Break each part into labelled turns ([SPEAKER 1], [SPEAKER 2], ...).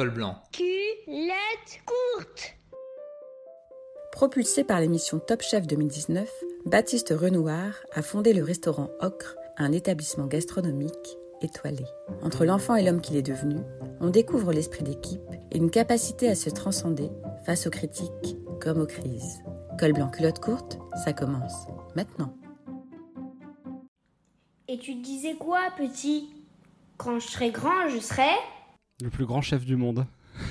[SPEAKER 1] col blanc.
[SPEAKER 2] Culotte courte.
[SPEAKER 3] Propulsé par l'émission Top Chef 2019, Baptiste Renouard a fondé le restaurant Ocre, un établissement gastronomique étoilé. Entre l'enfant et l'homme qu'il est devenu, on découvre l'esprit d'équipe et une capacité à se transcender face aux critiques comme aux crises. Col blanc culotte courte, ça commence maintenant.
[SPEAKER 2] Et tu disais quoi, petit? Quand je serai grand, je serai
[SPEAKER 4] Le plus grand chef du monde.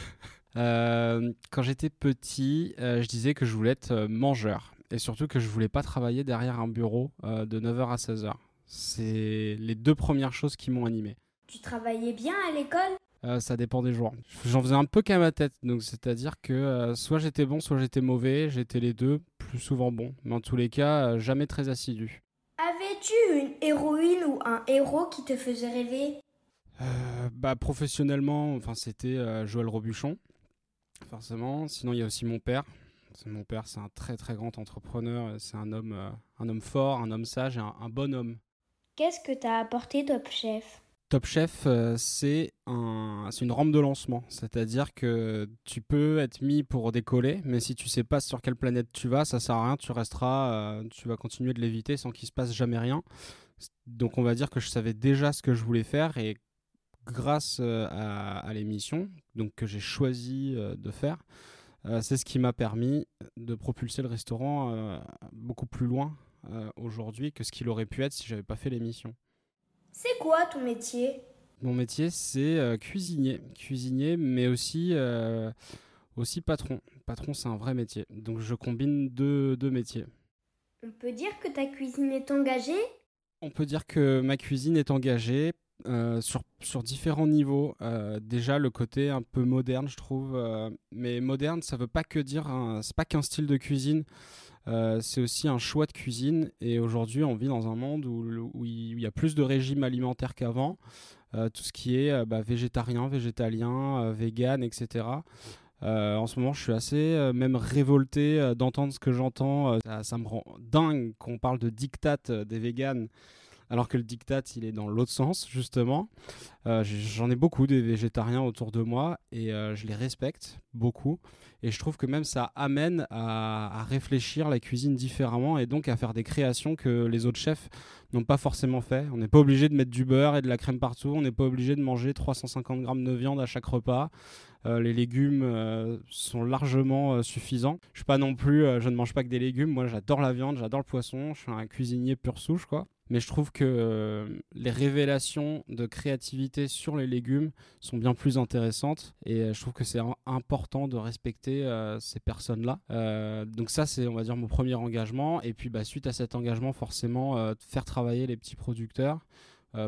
[SPEAKER 4] Euh, quand j'étais petit, euh, je disais que je voulais être euh, mangeur et surtout que je voulais pas travailler derrière un bureau de 9h à 16h. C'est les deux premières choses qui m'ont animé.
[SPEAKER 2] Tu travaillais bien à l'école?
[SPEAKER 4] Ça dépend des jours. J'en faisais un peu qu'à ma tête, donc c'est-à-dire que soit j'étais bon, soit j'étais mauvais. J'étais les deux, plus souvent bon, mais en tous les cas, jamais très assidu.
[SPEAKER 2] Avais-tu une héroïne ou un héros qui te faisait rêver?
[SPEAKER 4] Bah, professionnellement, enfin, c'était Joël Robuchon forcément. Sinon, il y a aussi mon père. Mon père, c'est un très très grand entrepreneur. C'est un homme, euh, un homme fort, un homme sage et un, bon homme.
[SPEAKER 2] Qu'est-ce que t'as apporté Top Chef?
[SPEAKER 4] Top Chef, euh, c'est un, une rampe de lancement. C'est-à-dire que tu peux être mis pour décoller, mais si tu sais pas sur quelle planète tu vas, ça sert à rien. Tu resteras, euh, tu vas continuer de l'éviter sans qu'il se passe jamais rien. Donc on va dire que je savais déjà ce que je voulais faire et grâce euh, à, l'émission, donc que j'ai choisi euh, de faire, euh, c'est ce qui m'a permis de propulser le restaurant beaucoup plus loin aujourd'hui que ce qu'il aurait pu être si j'avais pas fait l'émission.
[SPEAKER 2] C'est quoi ton métier?
[SPEAKER 4] Mon métier, c'est cuisinier, cuisinier, mais aussi aussi patron. Patron, c'est un vrai métier. Donc je combine deux, deux métiers.
[SPEAKER 2] On peut dire que ta cuisine est engagée?
[SPEAKER 4] On peut dire que ma cuisine est engagée euh, sur, différents niveaux. Euh, déjà le côté un peu moderne, je trouve. Euh, mais moderne, ça veut pas que dire, c'est pas qu'un style de cuisine. c'est aussi un choix de cuisine. Et aujourd'hui, on vit dans un monde où, où il y a plus de régimes alimentaires qu'avant. tout ce qui est bah, végétarien, végétalien, vegan, etc. en ce moment, je suis assez même révolté d'entendre ce que j'entends. Ça, ça, me rend dingue qu'on parle de diktat des véganes alors que le diktat, il est dans l'autre sens, justement. Euh, j'en ai beaucoup des végétariens autour de moi et euh, je les respecte beaucoup. Et je trouve que même ça amène à, réfléchir la cuisine différemment et donc à faire des créations que les autres chefs n'ont pas forcément fait. On n'est pas obligé de mettre du beurre et de la crème partout. On n'est pas obligé de manger 350 grammes de viande à chaque repas. Euh, les légumes sont largement suffisants. Je suis pas non plus, je ne mange pas que des légumes. Moi, j'adore la viande, j'adore le poisson. Je suis un cuisinier pur souche, quoi mais je trouve que euh, les révélations de créativité sur les légumes sont bien plus intéressantes et euh, je trouve que c'est important de respecter euh, ces personnes-là. donc ça, c'est on va dire mon premier engagement et puis bah, suite à cet engagement, forcément, faire travailler les petits producteurs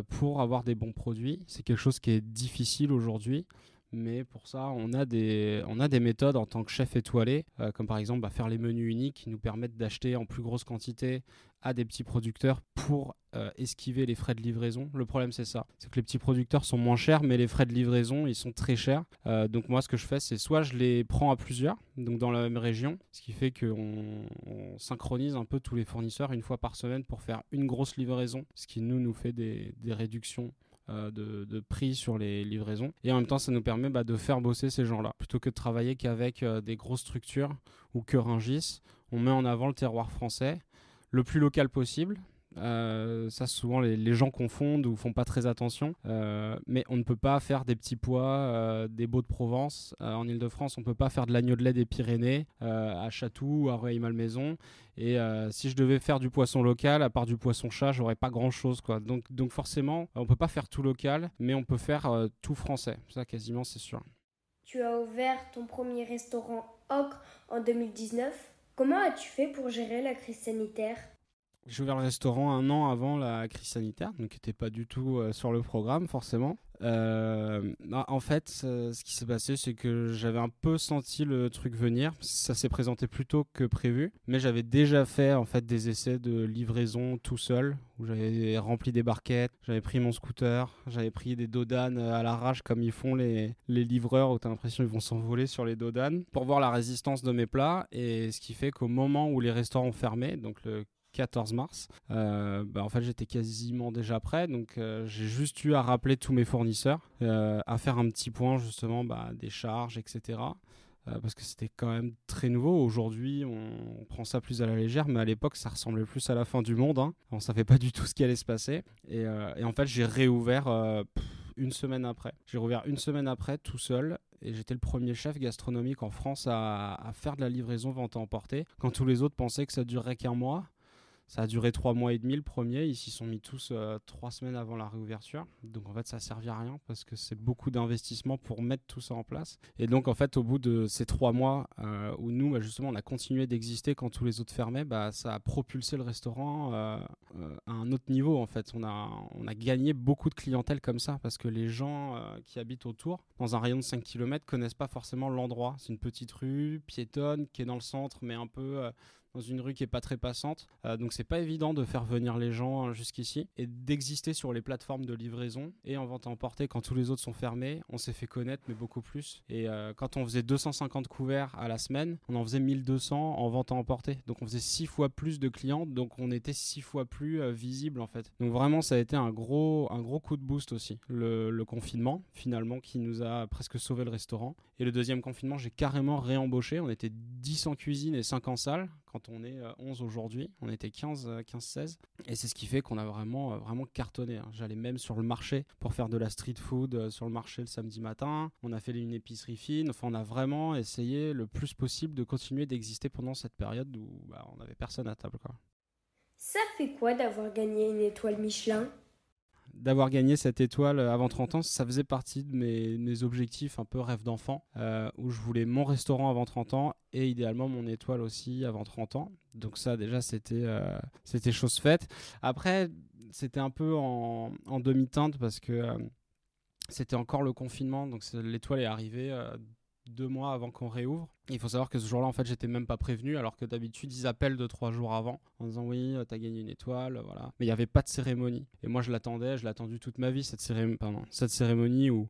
[SPEAKER 4] pour avoir des bons produits. C'est quelque chose qui est difficile aujourd'hui. Mais pour ça, on a des, on a des méthodes en tant que chef étoilé, comme par exemple bah, faire les menus uniques qui nous permettent d'acheter en plus grosse quantité à des petits producteurs pour euh, esquiver les frais de livraison. Le problème, c'est ça. C'est que les petits producteurs sont moins chers, mais les frais de livraison, ils sont très chers. Euh, donc moi, ce que je fais, c'est soit je les prends à plusieurs, donc dans la même région, ce qui fait qu'on on synchronise un peu tous les fournisseurs une fois par semaine pour faire une grosse livraison, ce qui nous, nous fait des, des réductions euh, de, prix sur les livraisons. Et en même temps, ça nous permet bah, de faire bosser ces gens-là. Plutôt que de travailler qu'avec des grosses structures ou que Ringis, on met en avant le terroir français le plus local possible. Euh, ça, souvent, les, gens confondent ou font pas très attention. Euh, mais on ne peut pas faire des petits pois, euh, des beaux de Provence. en Ile-de-France, on peut pas faire de l'agneau de lait des Pyrénées à Chatou ou à Rueil-Malmaison. Et si je devais faire du poisson local, à part du poisson chat, j'aurais pas grand chose. Quoi. Donc, donc, forcément, on peut pas faire tout local, mais on peut faire tout français. Ça, quasiment, c'est sûr.
[SPEAKER 2] Tu as ouvert ton premier restaurant Ocre en 2019. Comment as-tu fait pour gérer la crise sanitaire?
[SPEAKER 4] J'ai ouvert le restaurant un an avant la crise sanitaire, donc qui n'était pas du tout euh, sur le programme forcément. Euh, bah, en fait, ce qui s'est passé, c'est que j'avais un peu senti le truc venir. Ça s'est présenté plus tôt que prévu, mais j'avais déjà fait en fait des essais de livraison tout seul, où j'avais rempli des barquettes, j'avais pris mon scooter, j'avais pris des dodanes à l'arrache comme ils font les, les livreurs, où t'as l'impression qu'ils vont s'envoler sur les dodanes, pour voir la résistance de mes plats. Et ce qui fait qu'au moment où les restaurants fermaient, donc le 14 mars. bah, en fait, j'étais quasiment déjà prêt, donc j'ai juste eu à rappeler tous mes fournisseurs, à faire un petit point justement bah, des charges, etc. Euh, parce que c'était quand même très nouveau. Aujourd'hui, on, prend ça plus à la légère, mais à l'époque, ça ressemblait plus à la fin du monde. Hein. On savait pas du tout ce qui allait se passer. Et, euh, en fait, j'ai réouvert euh, une semaine après. J'ai rouvert une semaine après, tout seul. Et j'étais le premier chef gastronomique en France à, à faire de la livraison vente à emporter, quand tous les autres pensaient que ça durerait qu'un mois. Ça a duré trois mois et demi le premier. Ils s'y sont mis tous euh, trois semaines avant la réouverture. Donc en fait, ça servi à rien parce que c'est beaucoup d'investissement pour mettre tout ça en place. Et donc en fait, au bout de ces trois mois euh, où nous, bah, justement, on a continué d'exister quand tous les autres fermaient, bah, ça a propulsé le restaurant euh, à un autre niveau. En fait, on a, on a gagné beaucoup de clientèle comme ça parce que les gens qui habitent autour, dans un rayon de 5 km, connaissent pas forcément l'endroit. C'est une petite rue piétonne qui est dans le centre, mais un peu dans une rue qui est pas très passante. Euh, donc c'est pas évident de faire venir les gens euh, jusqu'ici et d'exister sur les plateformes de livraison et en vente à emporter quand tous les autres sont fermés. On s'est fait connaître mais beaucoup plus. Et euh, quand on faisait 250 couverts à la semaine, on en faisait 1200 en vente à emporter. Donc on faisait 6 fois plus de clients, donc on était 6 fois plus visible en fait. Donc vraiment ça a été un gros, un gros coup de boost aussi. Le, le confinement finalement qui nous a presque sauvé le restaurant. Et le deuxième confinement j'ai carrément réembauché. On était 10 en cuisine et 5 en salle quand on est 11 euh, aujourd'hui. On était 15, 15, 16. Et c'est ce qui fait qu'on a vraiment, euh, vraiment cartonné. Hein. J'allais même sur le marché pour faire de la street food euh, sur le marché le samedi matin. On a fait une épicerie fine. Enfin, on a vraiment essayé le plus possible de continuer d'exister pendant cette période où bah, on n'avait personne à table.
[SPEAKER 2] Ça fait quoi d'avoir gagné une étoile Michelin?
[SPEAKER 4] D'avoir gagné cette étoile avant 30 ans, ça faisait partie de mes, objectifs un peu rêve d'enfant, euh, où je voulais mon restaurant avant 30 ans et idéalement mon étoile aussi avant 30 ans. Donc ça déjà c'était euh, c'était chose faite. Après c'était un peu en, demi-teinte parce que euh, c'était encore le confinement, donc l'étoile est arrivée deux mois avant qu'on réouvre. Il faut savoir que ce jour-là, en fait, j'étais même pas prévenu, alors que d'habitude, ils appellent deux, trois jours avant en disant oui, euh, t'as gagné une étoile, voilà. Mais il n'y avait pas de cérémonie. Et moi, je l'attendais, je l'ai attendu toute ma vie, cette, cérémonie, cette où,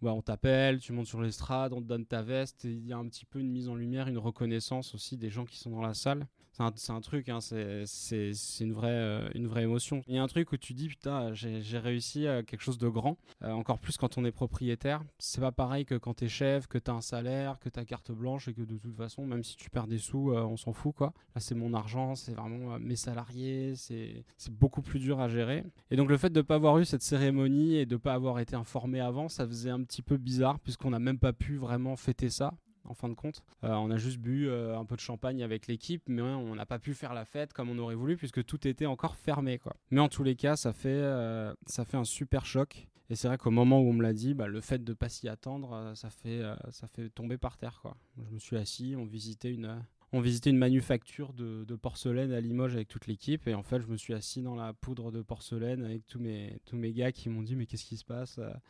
[SPEAKER 4] bah, on t'appelle, tu montes sur l'estrade, on te donne ta veste, et il y a un petit peu une mise en lumière, une reconnaissance aussi des gens qui sont dans la salle c'est un, truc, hein, c'est une vraie, euh, une vraie émotion. Il y a un truc où tu dis, putain, j'ai réussi à quelque chose de grand, euh, encore plus quand on est propriétaire. C'est pas pareil que quand t'es chef, que t'as un salaire, que t'as carte blanche et que de toute façon, même si tu perds des sous, euh, on s'en fout, quoi. Là, c'est mon argent, c'est vraiment mes salariés, c'est beaucoup plus dur à gérer. Et donc, le fait de ne pas avoir eu cette cérémonie et de ne pas avoir été informé avant, ça faisait un petit peu bizarre, puisqu'on n'a même pas pu vraiment fêter ça en fin de compte. Euh, on a juste bu euh, un peu de champagne avec l'équipe, mais on n'a pas pu faire la fête comme on aurait voulu puisque tout était encore fermé. Quoi. Mais en tous les cas, ça fait, euh, ça fait un super choc. Et c'est vrai qu'au moment où on me l'a dit, bah, le fait de ne pas s'y attendre, ça, fait, ça fait tomber par terre. Quoi. Je me suis assis, on visitait une, on visitait une manufacture de, porcelaine à Limoges avec toute l'équipe. Et en fait, je me suis assis dans la poudre de porcelaine avec tous mes, tous mes gars qui m'ont dit Mais qu'est-ce qui se passe bah,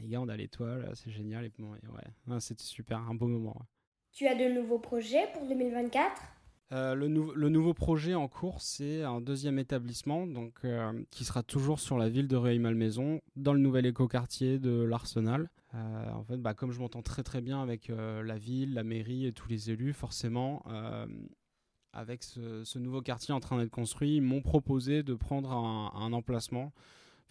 [SPEAKER 4] Les gars, on a l'étoile, c'est génial. Et, ouais, c'était super, un beau moment.
[SPEAKER 2] Tu as de nouveaux projets pour 2024
[SPEAKER 4] euh, le, le, nouveau projet en cours, c'est un deuxième établissement donc, euh, qui sera toujours sur la ville de Rueil-Malmaison, dans le nouvel écoquartier de l'Arsenal. Euh, en fait, bah, comme je m'entends très très bien avec la ville, la mairie et tous les élus, forcément, avec ce, nouveau quartier en train d'être construit, ils m'ont proposé de prendre un emplacement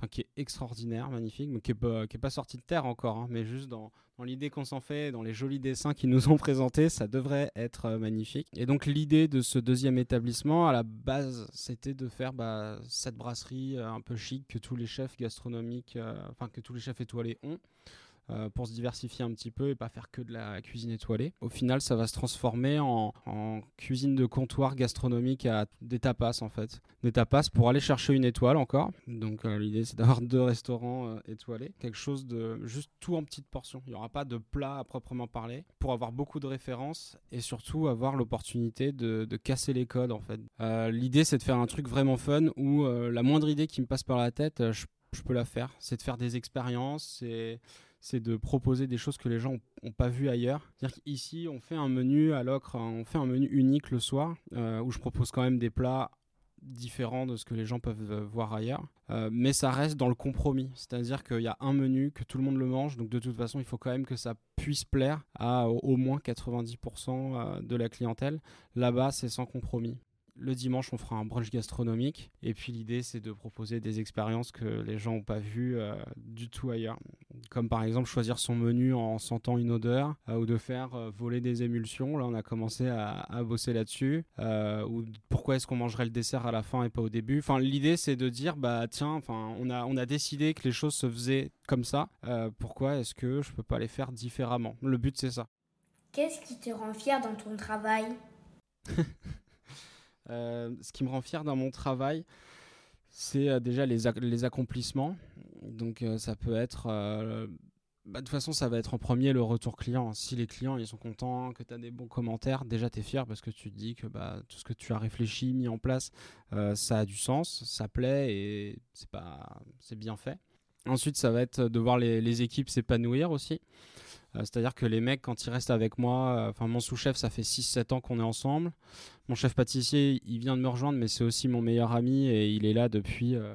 [SPEAKER 4] qui est extraordinaire, magnifique, mais qui n'est pas, pas, sorti de terre encore, hein, mais juste dans, l'idée qu'on s'en fait, dans les jolis dessins qu'ils nous ont présentés, ça devrait être euh, magnifique. Et donc l'idée de ce deuxième établissement, à la base, c'était de faire bah, cette brasserie euh, un peu chic que tous les chefs gastronomiques, euh, enfin que tous les chefs étoilés ont. Euh, pour se diversifier un petit peu et pas faire que de la cuisine étoilée. Au final, ça va se transformer en, cuisine de comptoir gastronomique à des tapas en fait. Des tapas pour aller chercher une étoile encore. Donc euh, l'idée c'est d'avoir deux restaurants euh, étoilés. Quelque chose de juste tout en petites portions. Il n'y aura pas de plat à proprement parler pour avoir beaucoup de références et surtout avoir l'opportunité de, casser les codes en fait. l'idée c'est de faire un truc vraiment fun où la moindre idée qui me passe par la tête, je, peux la faire. C'est de faire des expériences. C'est de proposer des choses que les gens n'ont pas vues ailleurs. C'est-à-dire on fait un menu à l'ocre, on fait un menu unique le soir, euh, où je propose quand même des plats différents de ce que les gens peuvent euh, voir ailleurs. Euh, mais ça reste dans le compromis. C'est-à-dire qu'il y a un menu, que tout le monde le mange, donc de toute façon, il faut quand même que ça puisse plaire à au moins 90% de la clientèle. Là-bas, c'est sans compromis. le dimanche, on fera un brunch gastronomique. Et puis l'idée, c'est de proposer des expériences que les gens n'ont pas vues du tout ailleurs. Comme par exemple choisir son menu en sentant une odeur euh, ou de faire euh, voler des émulsions. Là, on a commencé à, bosser là-dessus. ou pourquoi est-ce qu'on mangerait le dessert à la fin et pas au début? Enfin, l'idée, c'est de dire, bah tiens, enfin, on a, on a décidé que les choses se faisaient comme ça. pourquoi est-ce que je peux pas les faire différemment? Le but, c'est ça.
[SPEAKER 2] Qu'est-ce qui te rend fier dans ton travail?
[SPEAKER 4] Euh, ce qui me rend fier dans mon travail, c'est euh, déjà les, les, accomplissements. Donc euh, ça peut être... Bah, de toute façon, ça va être en premier le retour client. Si les clients ils sont contents, que tu as des bons commentaires, déjà tu es fier parce que tu te dis que bah, tout ce que tu as réfléchi, mis en place, ça a du sens, ça plaît et c'est pas bien fait. Ensuite, ça va être de voir les, équipes s'épanouir aussi. Euh, c'est-à-dire que les mecs, quand ils restent avec moi, euh, enfin mon sous-chef, ça fait 6-7 ans qu'on est ensemble. Mon chef pâtissier, il vient de me rejoindre, mais c'est aussi mon meilleur ami et il est là depuis euh,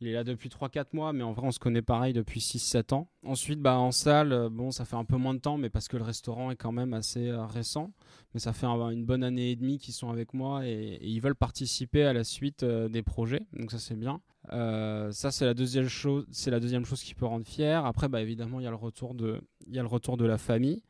[SPEAKER 4] il est là depuis 3-4 mois, mais en vrai, on se connaît pareil depuis 6-7 ans. Ensuite, bah, en salle, bon, ça fait un peu moins de temps, mais parce que le restaurant est quand même assez récent. Mais ça fait une bonne année et demie qu'ils sont avec moi et, ils veulent participer à la suite des projets. Donc ça, c'est bien. ça, c'est la deuxième chose. C'est la deuxième chose qui peut rendre fier. Après, bah, évidemment, il y il y a le retour de la famille.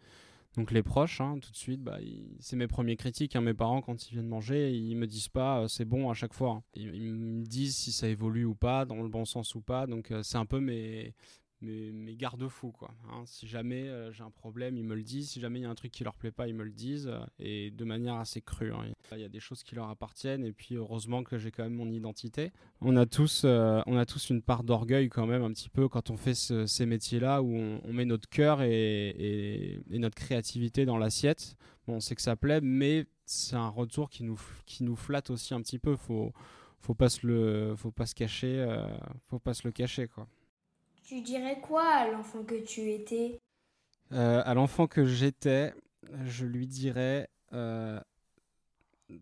[SPEAKER 4] Donc les proches, hein, tout de suite, bah, c'est mes premiers critiques. Hein. mes parents, quand ils viennent manger, ils me disent pas euh, c'est bon à chaque fois. Hein. Ils, me disent si ça évolue ou pas, dans le bon sens ou pas. Donc euh, c'est un peu mes, mes, garde-fous quoi. Hein. Si jamais euh, j'ai un problème, ils me le disent. Si jamais il y a un truc qui leur plaît pas, ils me le disent euh, et de manière assez crue. Hein. Il y a des choses qui leur appartiennent et puis heureusement que j'ai quand même mon identité. On a tous, euh, on a tous une part d'orgueil quand même un petit peu quand on fait ces métiers-là où on, met notre cœur et, notre créativité dans l'assiette. Bon, on sait que ça plaît, mais c'est un retour qui nous, qui nous flatte aussi un petit peu. Faut, faut pas se le, faut pas se cacher, faut pas se le cacher quoi.
[SPEAKER 2] Tu dirais quoi à l'enfant que tu étais?
[SPEAKER 4] Euh, À l'enfant que j'étais, je lui dirais euh,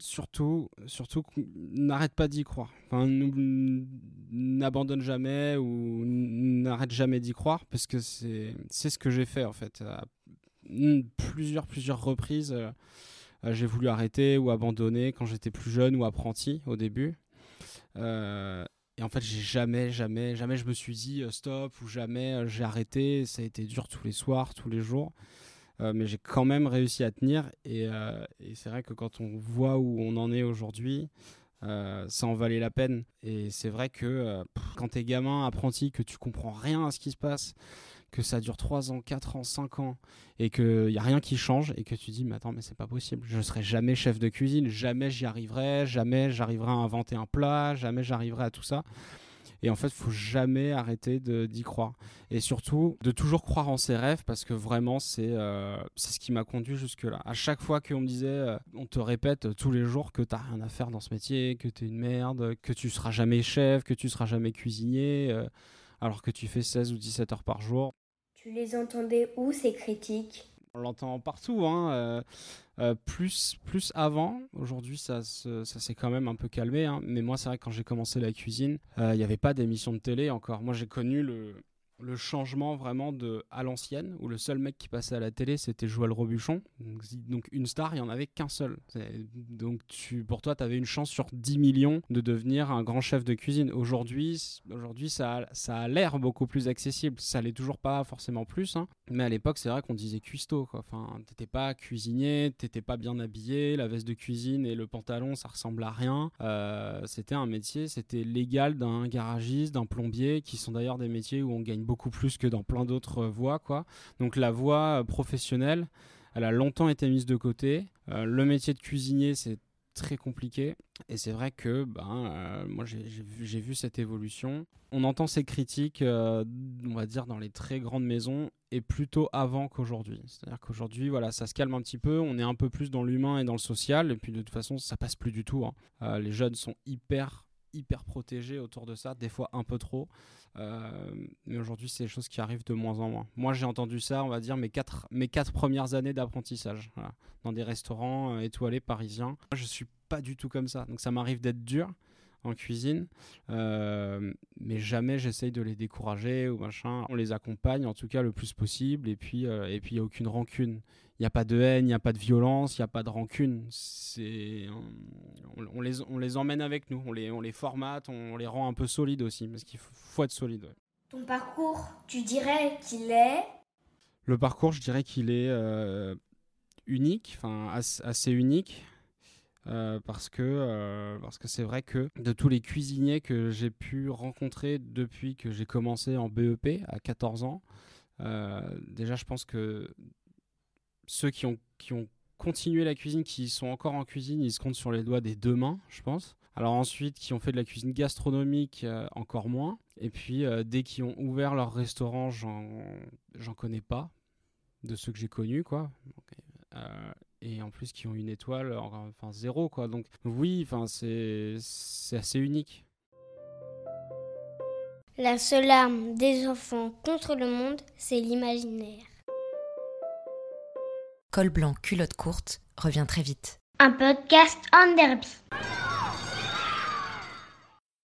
[SPEAKER 4] surtout, surtout n'arrête pas d'y croire. Enfin, n'abandonne jamais ou n'arrête jamais d'y croire parce que c'est ce que j'ai fait en fait. À plusieurs, plusieurs reprises, euh, j'ai voulu arrêter ou abandonner quand j'étais plus jeune ou apprenti au début. En fait, j'ai jamais, jamais, jamais je me suis dit euh, stop ou jamais euh, j'ai arrêté. Ça a été dur tous les soirs, tous les jours. Euh, mais j'ai quand même réussi à tenir. Et, c'est vrai que quand on voit où on en est aujourd'hui, ça en valait la peine. Et c'est vrai que quand t'es gamin, apprenti, que tu comprends rien à ce qui se passe, que ça dure 3 ans, 4 ans, 5 ans et qu'il n'y a rien qui change et que tu dis mais attends mais c'est pas possible, je ne serai jamais chef de cuisine, jamais j'y arriverai, jamais j'arriverai à inventer un plat, jamais j'arriverai à tout ça. Et en fait, faut jamais arrêter d'y croire. Et surtout, de toujours croire en ses rêves, parce que vraiment, c'est euh, ce qui m'a conduit jusque-là. À chaque fois qu'on me disait, euh, on te répète tous les jours que tu n'as rien à faire dans ce métier, que tu es une merde, que tu seras jamais chef, que tu seras jamais cuisinier, euh, alors que tu fais 16 ou 17 heures par jour.
[SPEAKER 2] Tu les entendais où ces critiques?
[SPEAKER 4] On l'entend partout, hein. Euh, euh, plus, plus avant. Aujourd'hui, ça, ça s'est quand même un peu calmé. Hein. Mais moi, c'est vrai que quand j'ai commencé la cuisine, euh, il n'y avait pas d'émission de télé encore. Moi, j'ai connu le, le changement vraiment de à l'ancienne où le seul mec qui passait à la télé c'était Joël Robuchon. Donc une star il y en avait qu'un seul. Donc tu pour toi tu avais une chance sur 10 millions de devenir un grand chef de cuisine. Aujourd'hui aujourd'hui ça ça a l'air beaucoup plus accessible. Ça l'est toujours pas forcément plus hein. mais à l'époque c'est vrai qu'on disait cuistot quoi. Enfin t'étais pas cuisinier t'étais pas bien habillé la veste de cuisine et le pantalon ça ressemble à rien. Euh, c'était un métier c'était légal d'un garagiste d'un plombier qui sont d'ailleurs des métiers où on gagne beaucoup plus que dans plein d'autres voies. Quoi. Donc la voie euh, professionnelle, elle a longtemps été mise de côté. Euh, le métier de cuisinier, c'est très compliqué. Et c'est vrai que ben, euh, moi, j'ai vu cette évolution. On entend ces critiques, on va dire, dans les très grandes maisons, et plutôt avant qu'aujourd'hui. C'est-à-dire qu'aujourd'hui, voilà, ça se calme un petit peu, on est un peu plus dans l'humain et dans le social, et puis de toute façon, ça passe plus du tout. Hein. les jeunes sont hyper hyper protégés autour de ça, des fois un peu trop. Euh, mais aujourd'hui, c'est des choses qui arrivent de moins en moins. Moi, j'ai entendu ça, on va dire, mes quatre, mes quatre premières années d'apprentissage, dans des restaurants euh, étoilés parisiens. Je suis pas du tout comme ça, donc ça m'arrive d'être dur. En cuisine, mais jamais j'essaye de les décourager ou machin. On les accompagne en tout cas le plus possible, et puis et puis il n'y a aucune rancune. Il n'y a pas de haine, il n'y a pas de violence, il n'y a pas de rancune. C'est, on, les, on les emmène avec nous, on les, on les formate, on les rend un peu solides aussi, parce qu'il faut, être solide.
[SPEAKER 2] Ton parcours, tu dirais qu'il est?
[SPEAKER 4] Le parcours, je dirais qu'il est unique, enfin assez, unique. Euh, parce que euh, parce que c'est vrai que de tous les cuisiniers que j'ai pu rencontrer depuis que j'ai commencé en BEP à 14 ans, euh, déjà je pense que ceux qui ont, qui ont continué la cuisine, qui sont encore en cuisine, ils se comptent sur les doigts des deux mains, je pense. Alors ensuite, qui ont fait de la cuisine gastronomique, encore moins. Et puis, dès qu'ils ont ouvert leur restaurant, j'en connais pas de ceux que j'ai connus, quoi. Et en plus qui ont une étoile, enfin zéro quoi. Donc oui, enfin c'est assez unique.
[SPEAKER 2] La seule arme des enfants contre le monde, c'est l'imaginaire.
[SPEAKER 3] Col blanc, culotte courte revient très vite.
[SPEAKER 2] Un podcast en derby.